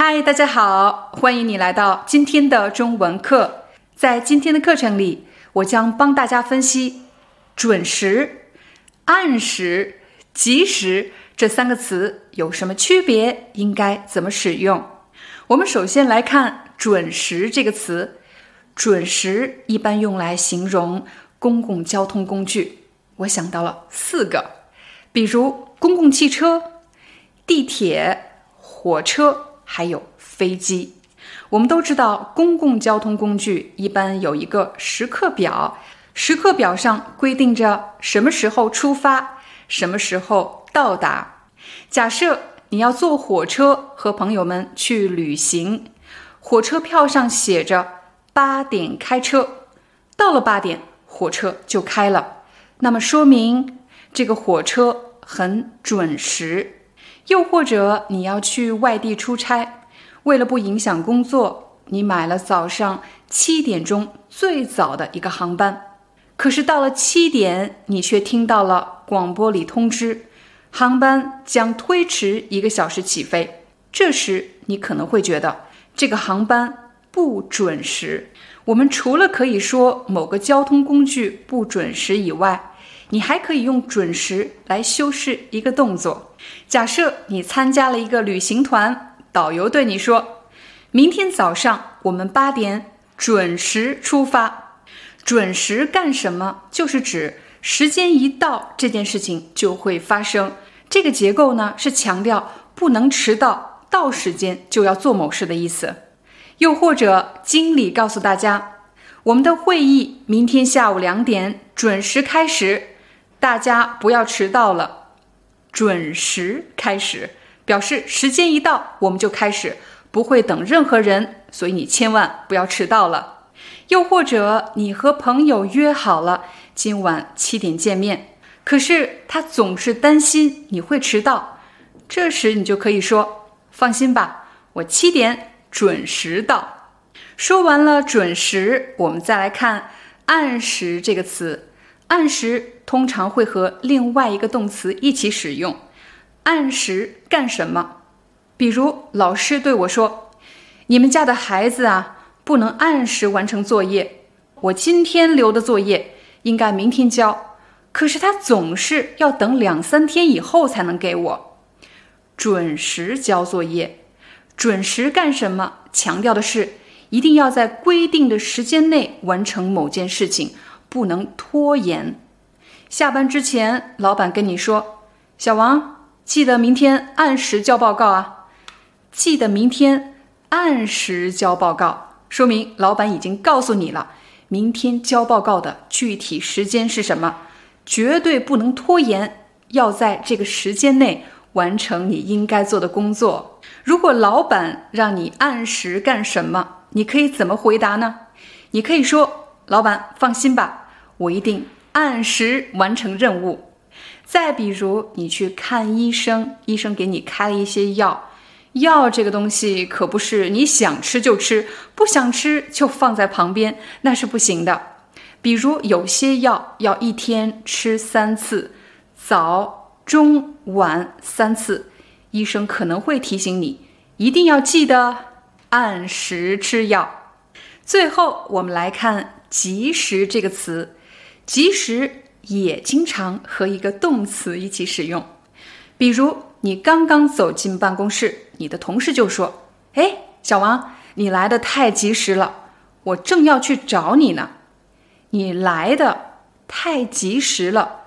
嗨，大家好，欢迎你来到今天的中文课。在今天的课程里，我将帮大家分析“准时”“按时”“及时”这三个词有什么区别，应该怎么使用。我们首先来看“准时”这个词，“准时”一般用来形容公共交通工具。我想到了四个，比如公共汽车、地铁、火车。还有飞机，我们都知道，公共交通工具一般有一个时刻表，时刻表上规定着什么时候出发，什么时候到达。假设你要坐火车和朋友们去旅行，火车票上写着八点开车，到了八点，火车就开了，那么说明这个火车很准时。又或者你要去外地出差，为了不影响工作，你买了早上七点钟最早的一个航班。可是到了七点，你却听到了广播里通知，航班将推迟一个小时起飞。这时你可能会觉得这个航班不准时。我们除了可以说某个交通工具不准时以外，你还可以用“准时”来修饰一个动作。假设你参加了一个旅行团，导游对你说：“明天早上我们八点准时出发。”准时干什么？就是指时间一到，这件事情就会发生。这个结构呢，是强调不能迟到，到时间就要做某事的意思。又或者，经理告诉大家：“我们的会议明天下午两点准时开始。”大家不要迟到了，准时开始，表示时间一到我们就开始，不会等任何人，所以你千万不要迟到了。又或者你和朋友约好了今晚七点见面，可是他总是担心你会迟到，这时你就可以说：“放心吧，我七点准时到。”说完了准时，我们再来看“按时”这个词。按时通常会和另外一个动词一起使用。按时干什么？比如老师对我说：“你们家的孩子啊，不能按时完成作业。我今天留的作业应该明天交，可是他总是要等两三天以后才能给我。”准时交作业，准时干什么？强调的是一定要在规定的时间内完成某件事情。不能拖延。下班之前，老板跟你说：“小王，记得明天按时交报告啊！”记得明天按时交报告，说明老板已经告诉你了明天交报告的具体时间是什么，绝对不能拖延，要在这个时间内完成你应该做的工作。如果老板让你按时干什么，你可以怎么回答呢？你可以说。老板放心吧，我一定按时完成任务。再比如，你去看医生，医生给你开了一些药，药这个东西可不是你想吃就吃，不想吃就放在旁边，那是不行的。比如有些药要一天吃三次，早、中、晚三次，医生可能会提醒你，一定要记得按时吃药。最后，我们来看。及时这个词，及时也经常和一个动词一起使用。比如，你刚刚走进办公室，你的同事就说：“哎，小王，你来的太及时了，我正要去找你呢。”你来的太及时了，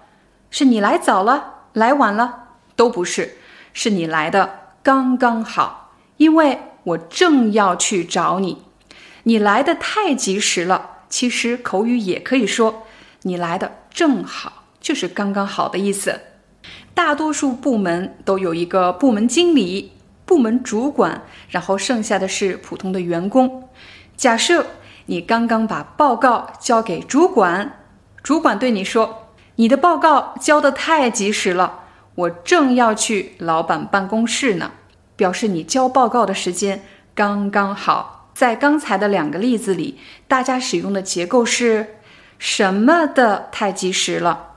是你来早了，来晚了都不是，是你来的刚刚好，因为我正要去找你。你来的太及时了。其实口语也可以说“你来的正好”，就是刚刚好的意思。大多数部门都有一个部门经理，部门主管，然后剩下的是普通的员工。假设你刚刚把报告交给主管，主管对你说：“你的报告交得太及时了，我正要去老板办公室呢。”表示你交报告的时间刚刚好。在刚才的两个例子里，大家使用的结构是什么的太及时了？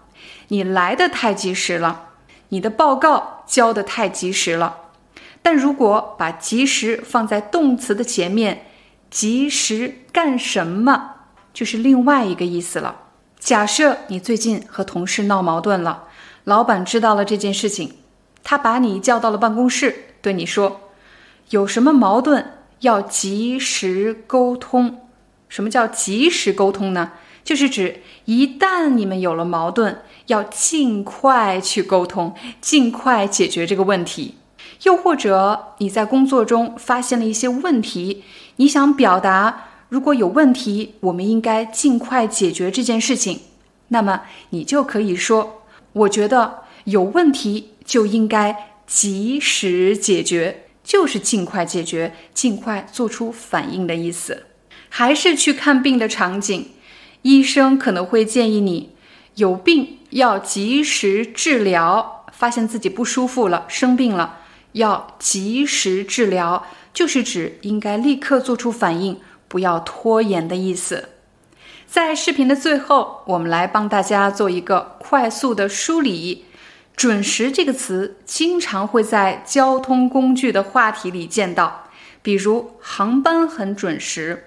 你来的太及时了，你的报告交的太及时了。但如果把及时放在动词的前面，及时干什么就是另外一个意思了。假设你最近和同事闹矛盾了，老板知道了这件事情，他把你叫到了办公室，对你说：“有什么矛盾？”要及时沟通。什么叫及时沟通呢？就是指一旦你们有了矛盾，要尽快去沟通，尽快解决这个问题。又或者你在工作中发现了一些问题，你想表达，如果有问题，我们应该尽快解决这件事情。那么你就可以说：“我觉得有问题就应该及时解决。”就是尽快解决、尽快做出反应的意思。还是去看病的场景，医生可能会建议你有病要及时治疗，发现自己不舒服了、生病了，要及时治疗，就是指应该立刻做出反应，不要拖延的意思。在视频的最后，我们来帮大家做一个快速的梳理。准时这个词经常会在交通工具的话题里见到，比如航班很准时。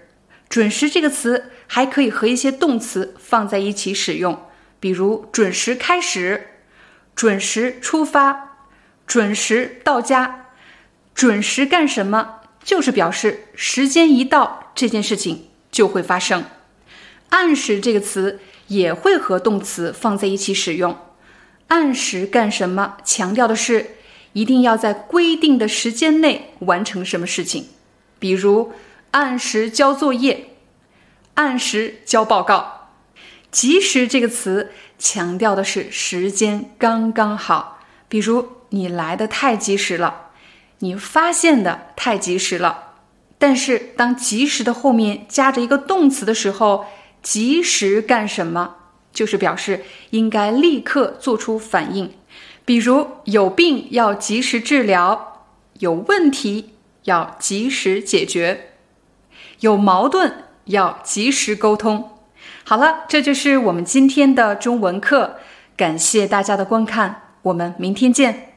准时这个词还可以和一些动词放在一起使用，比如准时开始、准时出发、准时到家。准时干什么？就是表示时间一到，这件事情就会发生。按时这个词也会和动词放在一起使用。按时干什么？强调的是一定要在规定的时间内完成什么事情，比如按时交作业、按时交报告。及时这个词强调的是时间刚刚好，比如你来的太及时了，你发现的太及时了。但是当及时的后面加着一个动词的时候，及时干什么？就是表示应该立刻做出反应，比如有病要及时治疗，有问题要及时解决，有矛盾要及时沟通。好了，这就是我们今天的中文课，感谢大家的观看，我们明天见。